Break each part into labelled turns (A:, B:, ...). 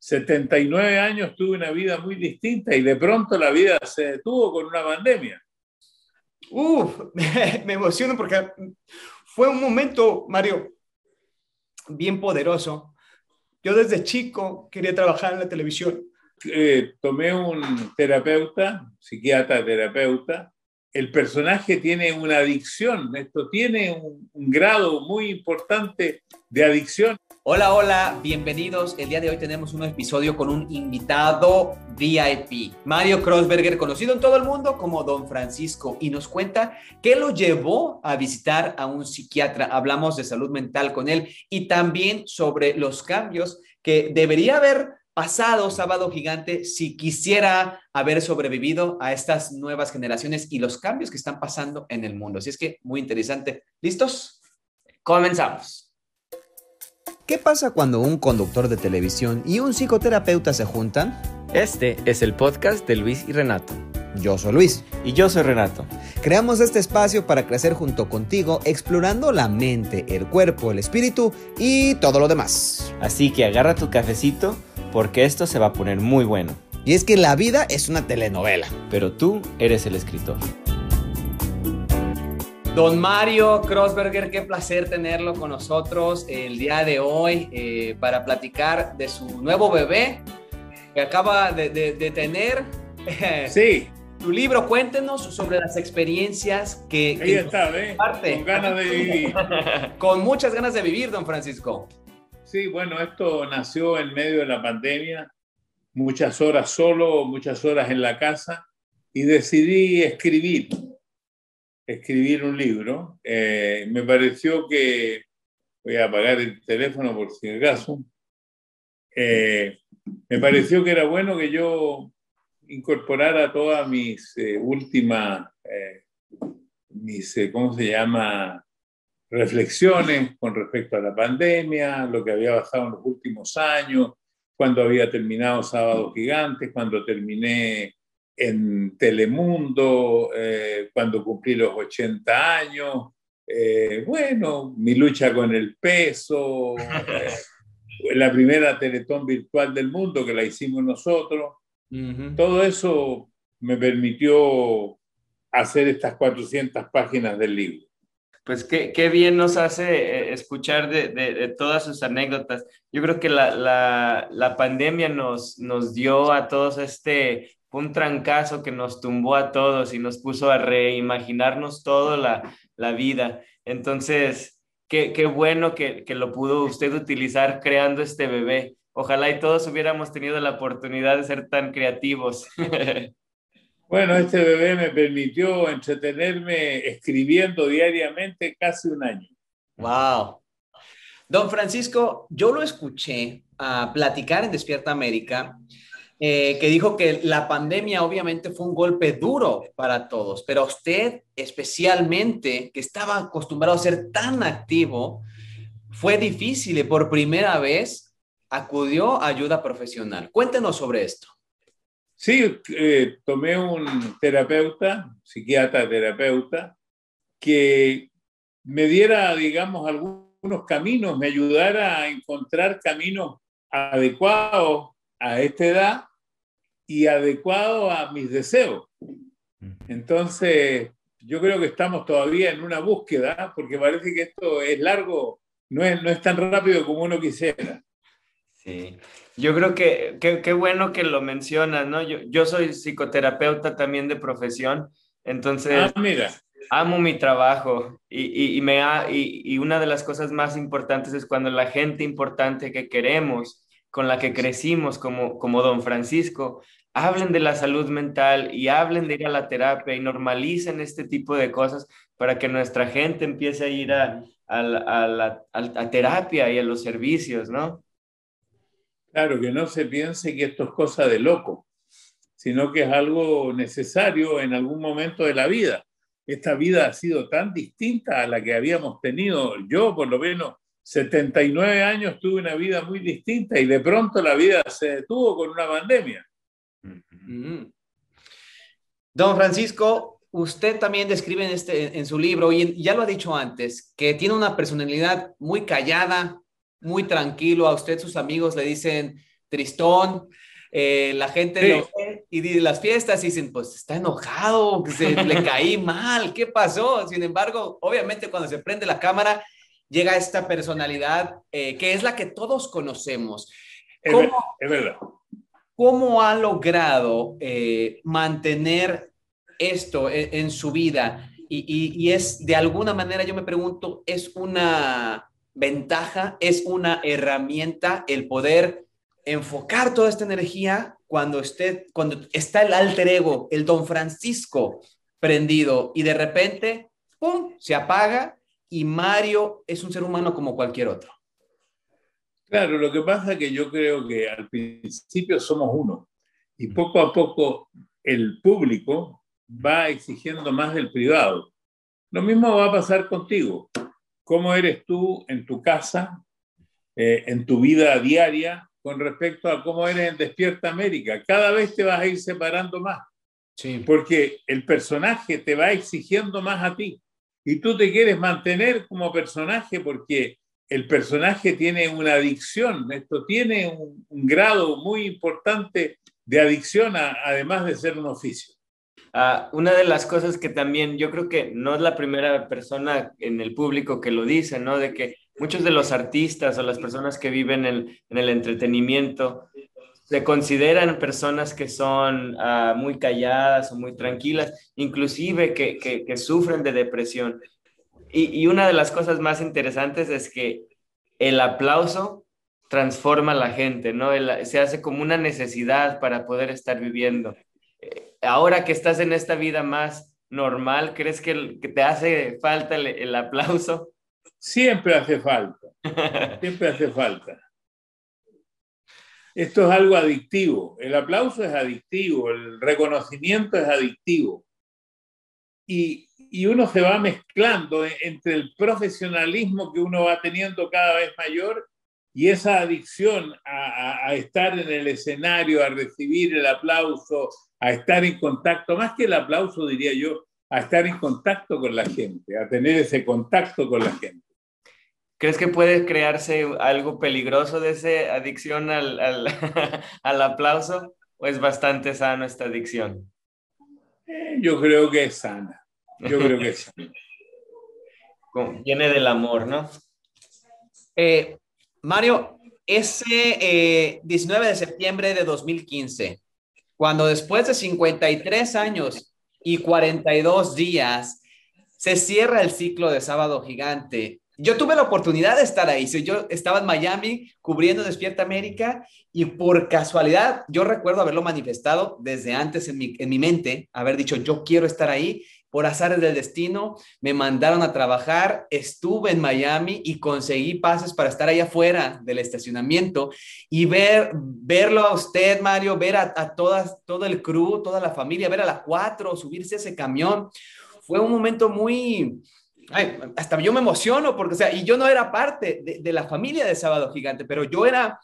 A: 79 años tuve una vida muy distinta y de pronto la vida se detuvo con una pandemia.
B: Uf, me emociono porque fue un momento, Mario, bien poderoso. Yo desde chico quería trabajar en la televisión.
A: Eh, tomé un terapeuta, psiquiatra terapeuta. El personaje tiene una adicción, esto tiene un, un grado muy importante de adicción.
B: Hola, hola, bienvenidos. El día de hoy tenemos un episodio con un invitado VIP, Mario Crossberger, conocido en todo el mundo como Don Francisco, y nos cuenta qué lo llevó a visitar a un psiquiatra. Hablamos de salud mental con él y también sobre los cambios que debería haber pasado sábado gigante si quisiera haber sobrevivido a estas nuevas generaciones y los cambios que están pasando en el mundo. Así es que muy interesante. ¿Listos? Comenzamos. ¿Qué pasa cuando un conductor de televisión y un psicoterapeuta se juntan?
C: Este es el podcast de Luis y Renato.
B: Yo soy Luis.
C: Y yo soy Renato.
B: Creamos este espacio para crecer junto contigo, explorando la mente, el cuerpo, el espíritu y todo lo demás.
C: Así que agarra tu cafecito porque esto se va a poner muy bueno.
B: Y es que la vida es una telenovela.
C: Pero tú eres el escritor.
B: Don Mario Crossberger, qué placer tenerlo con nosotros el día de hoy eh, para platicar de su nuevo bebé que acaba de, tener.
A: Sí.
B: Tu libro, cuéntenos sobre las experiencias que...
A: Ahí está, ¿eh? Con ganas de vivir.
B: con muchas ganas de vivir, don Francisco.
A: Sí, bueno, esto nació en medio de la pandemia, muchas horas solo, muchas horas en la casa, y decidí escribir escribir un libro. Eh, me pareció que, voy a apagar el teléfono por si acaso, eh, me pareció que era bueno que yo incorporara todas mis eh, últimas, mis, ¿cómo se llama? Reflexiones con respecto a la pandemia, lo que había pasado en los últimos años, cuando había terminado Sábado Gigantes, cuando terminé en Telemundo, eh, cuando cumplí los 80 años, eh, bueno, mi lucha con el peso, eh, la primera Teletón virtual del mundo que la hicimos nosotros, todo eso me permitió hacer estas 400 páginas del libro.
C: Pues qué, qué bien nos hace escuchar de, de, todas sus anécdotas. Yo creo que la, la, la pandemia nos, nos dio a todos este un trancazo que nos tumbó a todos y nos puso a reimaginarnos toda la, la vida. Entonces, qué, qué bueno que, que, lo pudo usted utilizar creando este bebé. Ojalá y todos hubiéramos tenido la oportunidad de ser tan creativos.
A: Bueno, este bebé me permitió entretenerme escribiendo diariamente casi un año.
B: ¡Wow! Don Francisco, yo lo escuché a platicar en Despierta América eh, que dijo que la pandemia obviamente fue un golpe duro para todos, pero usted especialmente, que estaba acostumbrado a ser tan activo, fue difícil y por primera vez acudió a ayuda profesional. Cuéntenos sobre esto.
A: Sí, eh, tomé un terapeuta, psiquiatra terapeuta, que me diera, digamos, algunos caminos, me ayudara a encontrar caminos adecuados a esta edad y adecuado a mis deseos. Entonces, yo creo que estamos todavía en una búsqueda, porque parece que esto es largo, no es, no es tan rápido como uno quisiera.
C: Sí, yo creo que qué bueno que lo mencionas, ¿no? Yo, yo soy psicoterapeuta también de profesión, entonces
A: ah, mira.
C: amo mi trabajo y, y, me y, y una de las cosas más importantes es cuando la gente importante que queremos, con la que crecimos como, como don Francisco, hablen de la salud mental y hablen de ir a la terapia y normalicen este tipo de cosas para que nuestra gente empiece a ir a, la terapia y a los servicios, ¿no?
A: Claro, que no se piense que esto es cosa de loco, sino que es algo necesario en algún momento de la vida. Esta vida ha sido tan distinta a la que habíamos tenido. Yo, por lo menos, 79 años tuve una vida muy distinta y de pronto la vida se detuvo con una pandemia.
B: Don Francisco, usted también describe en, este, en su libro, y ya lo ha dicho antes, que tiene una personalidad muy callada, muy tranquilo. A usted sus amigos le dicen tristón, eh, la gente lo ve y de las fiestas y dicen, pues está enojado, se le caí mal, ¿qué pasó? Sin embargo, obviamente cuando se prende la cámara, llega esta personalidad eh, que es la que todos conocemos.
A: ¿Cómo, es verdad.
B: ¿Cómo ha logrado eh, mantener esto en, su vida? Y, y, es, de alguna manera, yo me pregunto, ¿es una ventaja, es una herramienta el poder enfocar toda esta energía cuando, esté, cuando está el alter ego, el don Francisco prendido y de repente, ¡pum!, se apaga y Mario es un ser humano como cualquier otro.
A: Claro, lo que pasa es que yo creo que al principio somos uno y poco a poco el público va exigiendo más del privado. Lo mismo va a pasar contigo. ¿Cómo eres tú en tu casa, eh, en tu vida diaria, con respecto a cómo eres en Despierta América. Cada vez te vas a ir separando más. Sí. Porque el personaje te va exigiendo más a ti. Y tú te quieres mantener como personaje porque el personaje tiene una adicción. Esto tiene un, grado muy importante de adicción, además de ser un oficio.
C: Ah, una de las cosas que también yo creo que no es la primera persona en el público que lo dice, ¿no? De que muchos de los artistas o las personas que viven en, el entretenimiento se consideran personas que son ah, muy calladas o muy tranquilas, inclusive que, sufren de depresión. Y, una de las cosas más interesantes es que el aplauso transforma a la gente, ¿no? se hace como una necesidad para poder estar viviendo. Eh, ahora que estás en esta vida más normal, ¿crees que, te hace falta el aplauso?
A: Siempre hace falta, siempre hace falta. Esto es algo adictivo, el aplauso es adictivo, el reconocimiento es adictivo. Y, uno se va mezclando entre el profesionalismo que uno va teniendo cada vez mayor y esa adicción a, a, estar en el escenario, a recibir el aplauso, a estar en contacto, más que el aplauso diría yo, a estar en contacto con la gente, a tener ese contacto con la gente.
C: ¿Crees que puede crearse algo peligroso de esa adicción al, al, aplauso o es bastante sano esta adicción?
A: Eh, yo creo que es sana. Yo creo que sana.
C: Viene del amor, ¿no?
B: Eh, Mario, ese 19 eh, de septiembre de 2015, cuando después de 53 años y 42 días se cierra el ciclo de Sábado Gigante, yo tuve la oportunidad de estar ahí. Yo estaba en Miami cubriendo Despierta América y por casualidad yo recuerdo haberlo manifestado desde antes en mi, en mi mente, haber dicho yo quiero estar ahí. Por azares del destino, me mandaron a trabajar, estuve en Miami y conseguí pases para estar ahí afuera del estacionamiento y ver, verlo a usted, Mario, ver a, a todas, todo el crew, toda la familia, ver a las cuatro, subirse a ese camión. Fue un momento muy, hasta yo me emociono porque, o sea, y yo no era parte de, la familia de Sábado Gigante, pero yo era,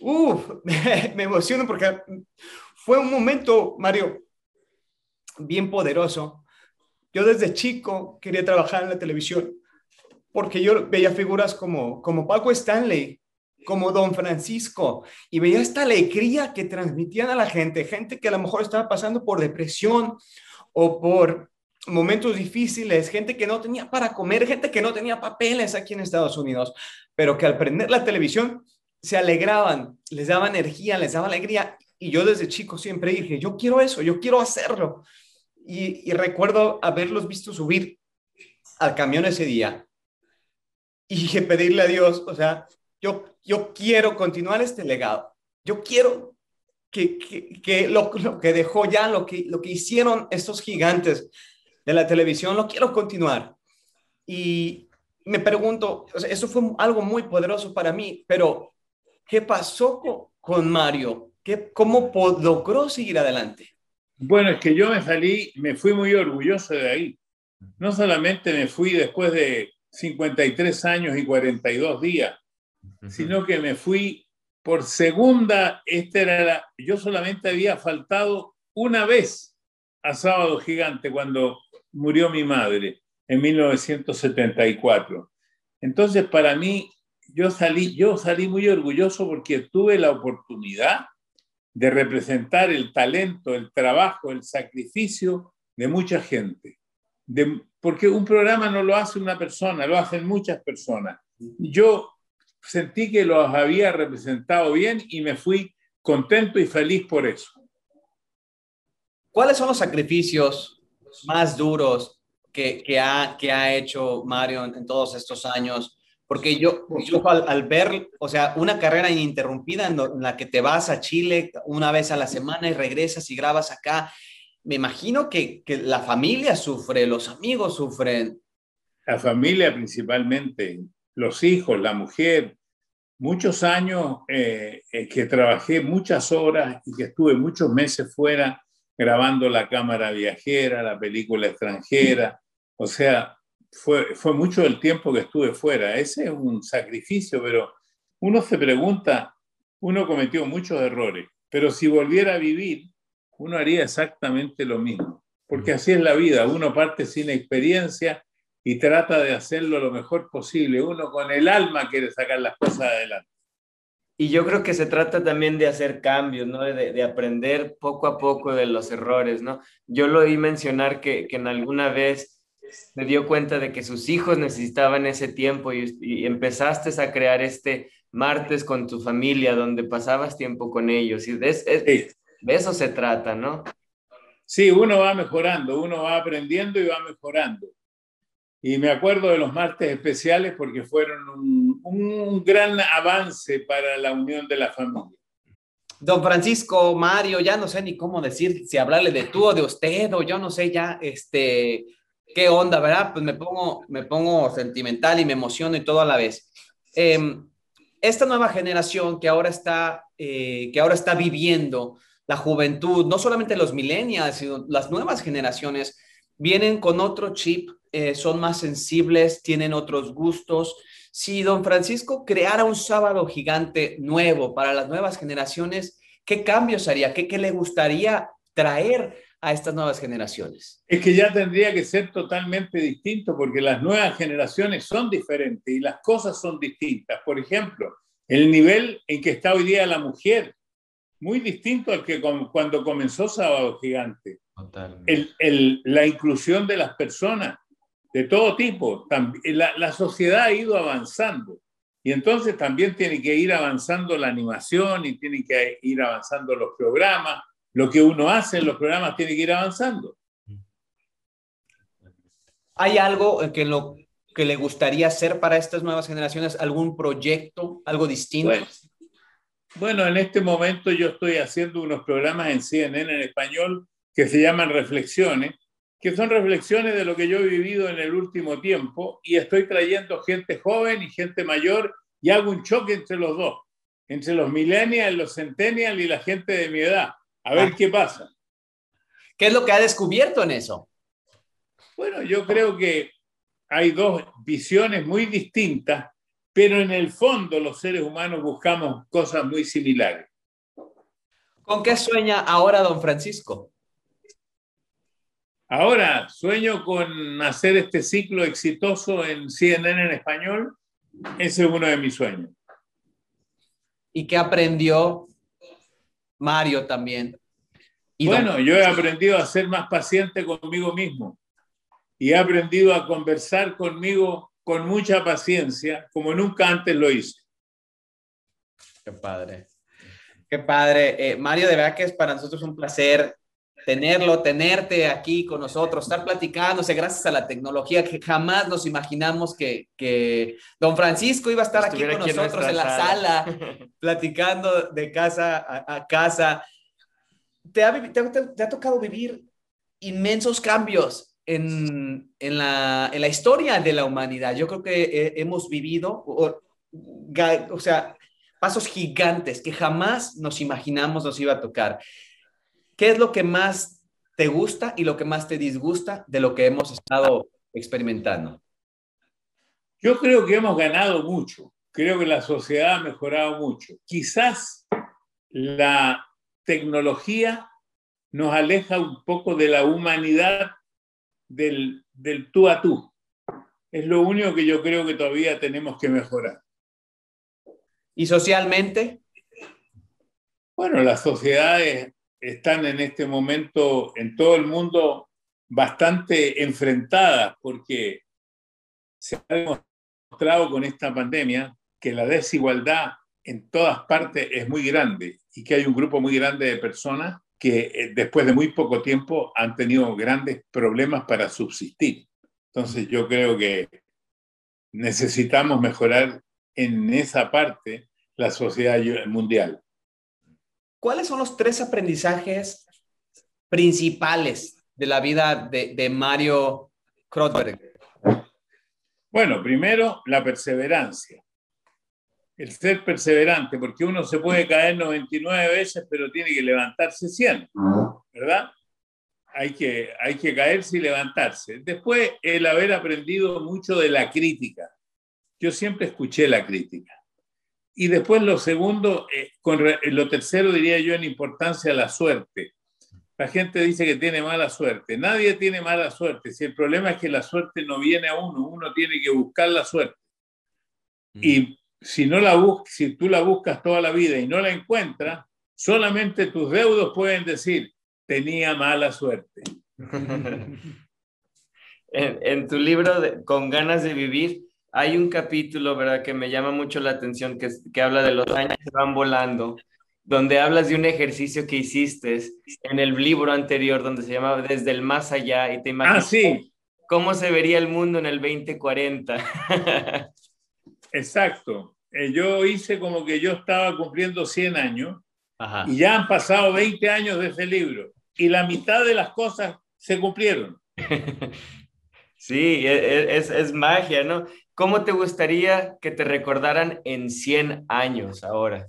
B: uff, me, emociono porque fue un momento, Mario, bien poderoso. Yo desde chico quería trabajar en la televisión porque yo veía figuras como, como Paco Stanley, como Don Francisco, y veía esta alegría que transmitían a la gente, gente que a lo mejor estaba pasando por depresión o por momentos difíciles, gente que no tenía para comer, gente que no tenía papeles aquí en Estados Unidos, pero que al prender la televisión se alegraban, les daba energía, les daba alegría. Y yo desde chico siempre dije, yo quiero eso, yo quiero hacerlo. Y, recuerdo haberlos visto subir al camión ese día y pedirle a Dios, o sea, yo, yo quiero continuar este legado. Yo quiero que, que, lo, que dejó ya, lo que, lo que hicieron estos gigantes, de la televisión, lo quiero continuar. Y me pregunto, eso fue algo muy poderoso para mí, pero ¿qué pasó con, Mario? ¿Qué, ¿Cómo logró seguir adelante?
A: Bueno, es que yo me salí, me fui muy orgulloso de ahí. No solamente me fui después de 53 años y 42 días, sino que me fui por segunda, esta era la, yo solamente había faltado una vez a Sábado Gigante cuando murió mi madre en 1974. Entonces, para mí, yo salí, yo salí muy orgulloso porque tuve la oportunidad de representar el talento, el trabajo, el sacrificio de mucha gente. Porque un programa no lo hace una persona, lo hacen muchas personas. Yo sentí que los había representado bien y me fui contento y feliz por eso.
B: ¿Cuáles son los sacrificios más duros que, que, ha, que ha hecho Mario en, todos estos años? Porque yo, yo al, ver, o sea, una carrera ininterrumpida en, la que te vas a Chile una vez a la semana y regresas y grabas acá, me imagino que, que la familia sufre, los amigos sufren.
A: La familia principalmente, los hijos, la mujer, muchos años eh, eh, que trabajé muchas horas y que estuve muchos meses fuera grabando la cámara viajera, la película extranjera. O sea, fue, fue mucho el tiempo que estuve fuera. Ese es un sacrificio, pero uno se pregunta, uno cometió muchos errores, pero si volviera a vivir, uno haría exactamente lo mismo. Porque así es la vida, uno parte sin experiencia y trata de hacerlo lo mejor posible. Uno con el alma quiere sacar las cosas adelante.
C: Y yo creo que se trata también de hacer cambios, ¿no? De, de aprender poco a poco de los errores, ¿no? Yo lo oí mencionar que, que en alguna vez se dio cuenta de que sus hijos necesitaban ese tiempo y, y, empezaste a crear este martes con tu familia donde pasabas tiempo con ellos. Y de, es, de eso se trata, ¿no?
A: Sí, uno va mejorando, uno va aprendiendo y va mejorando. Y me acuerdo de los martes especiales porque fueron un, un, gran avance para la unión de la familia.
B: Don Francisco, Mario, ya no sé ni cómo decir, si hablarle de tú o de usted, o yo no sé ya, este, qué onda, ¿verdad? Pues me pongo, me pongo sentimental y me emociono y todo a la vez. Eh, esta nueva generación que ahora está, eh, que ahora está viviendo la juventud, no solamente los millennials, sino las nuevas generaciones, vienen con otro chip, eh, son más sensibles, tienen otros gustos. Si don Francisco creara un sábado gigante nuevo para las nuevas generaciones, ¿qué cambios haría? ¿Qué, qué le gustaría traer a estas nuevas generaciones?
A: Es que ya tendría que ser totalmente distinto porque las nuevas generaciones son diferentes y las cosas son distintas. Por ejemplo, el nivel en que está hoy día la mujer, muy distinto al que cuando comenzó Sábado Gigante. El, el, la inclusión de las personas de todo tipo. La, la, sociedad ha ido avanzando y entonces también tiene que ir avanzando la animación y tiene que ir avanzando los programas. Lo que uno hace en los programas tiene que ir avanzando.
B: ¿Hay algo que, lo, que le gustaría hacer para estas nuevas generaciones? ¿Algún proyecto, algo distinto?
A: Bueno, bueno, en este momento yo estoy haciendo unos programas en CNN en español que se llaman reflexiones, que son reflexiones de lo que yo he vivido en el último tiempo y estoy trayendo gente joven y gente mayor y hago un choque entre los dos, entre los millennials, los centennials y la gente de mi edad. A ver ah. qué pasa.
B: ¿Qué es lo que ha descubierto en eso?
A: Bueno, yo creo que hay dos visiones muy distintas, pero en el fondo los seres humanos buscamos cosas muy similares.
B: ¿Con qué sueña ahora don Francisco?
A: Ahora sueño con hacer este ciclo exitoso en CNN en español. Ese es uno de mis sueños.
B: ¿Y qué aprendió Mario también?
A: ¿Y bueno, yo he aprendido a ser más paciente conmigo mismo y he aprendido a conversar conmigo con mucha paciencia, como nunca antes lo hice.
B: Qué padre. Qué padre. Eh, Mario, de verdad que es para nosotros un placer tenerlo, tenerte aquí con nosotros, estar platicándose gracias a la tecnología que jamás nos imaginamos que, que don Francisco iba a estar aquí con nosotros en, la sala, platicando de casa a, a casa. ¿Te ha, te, te ha, tocado vivir inmensos cambios en, en, la, en, la, historia de la humanidad. Yo creo que eh, hemos vivido, o, o sea, pasos gigantes que jamás nos imaginamos nos iba a tocar. ¿Qué es lo que más te gusta y lo que más te disgusta de lo que hemos estado experimentando?
A: Yo creo que hemos ganado mucho. Creo que la sociedad ha mejorado mucho. Quizás la tecnología nos aleja un poco de la humanidad del, del tú a tú. Es lo único que yo creo que todavía tenemos que mejorar.
B: ¿Y socialmente?
A: Bueno, las sociedades están en este momento en todo el mundo bastante enfrentadas porque se ha demostrado con esta pandemia que la desigualdad en todas partes es muy grande y que hay un grupo muy grande de personas que eh, después de muy poco tiempo han tenido grandes problemas para subsistir. Entonces yo creo que necesitamos mejorar en esa parte la sociedad mundial.
B: ¿Cuáles son los tres aprendizajes principales de la vida de, Mario Krotberg?
A: Bueno, primero, la perseverancia. El ser perseverante, porque uno se puede caer 99 veces, pero tiene que levantarse 100, ¿verdad? Hay que, hay que caerse y levantarse. Después, el haber aprendido mucho de la crítica. Yo siempre escuché la crítica. Y después lo segundo, eh, con lo tercero diría yo en importancia la suerte. La gente dice que tiene mala suerte. Nadie tiene mala suerte. Si el problema es que la suerte no viene a uno, uno tiene que buscar la suerte. Mm. Y si no la si tú la buscas toda la vida y no la encuentras, solamente tus deudos pueden decir tenía mala suerte.
C: en, tu libro Con ganas de vivir hay un capítulo, ¿verdad?, que me llama mucho la atención, que, que habla de los años que van volando, donde hablas de un ejercicio que hiciste en el libro anterior, donde se llamaba Desde el Más Allá, y te imaginas
A: ah, sí.
C: cómo se vería el mundo en el 2040.
A: Exacto. Eh, yo hice como que yo estaba cumpliendo 100 años y ya han pasado 20 años de ese libro y la mitad de las cosas se cumplieron.
C: Sí, e, e, es, es, magia, ¿no? ¿Cómo te gustaría que te recordaran en 100 años ahora?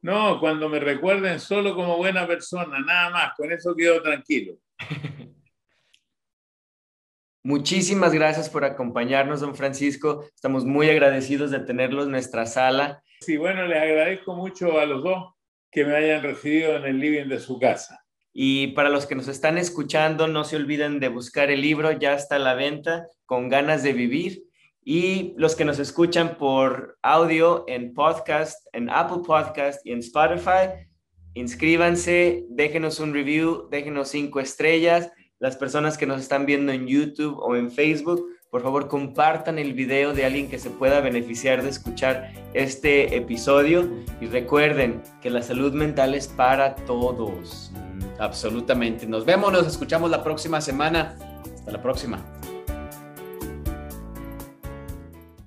A: No, cuando me recuerden solo como buena persona, nada más, con eso quedo tranquilo.
C: Muchísimas gracias por acompañarnos, don Francisco. Estamos muy agradecidos de tenerlos en nuestra sala.
A: Sí, bueno, les agradezco mucho a los dos que me hayan recibido en el living de su casa.
C: Y para los que nos están escuchando, no se olviden de buscar el libro, ya está a la venta, con ganas de vivir. Y los que nos escuchan por audio en podcast, en Apple Podcast y en Spotify, inscríbanse, déjenos un review, déjenos cinco estrellas. Las personas que nos están viendo en YouTube o en Facebook, por favor compartan el video de alguien que se pueda beneficiar de escuchar este episodio. Y recuerden que la salud mental es para todos.
B: Absolutamente. Nos vemos, nos escuchamos la próxima semana. Hasta la próxima.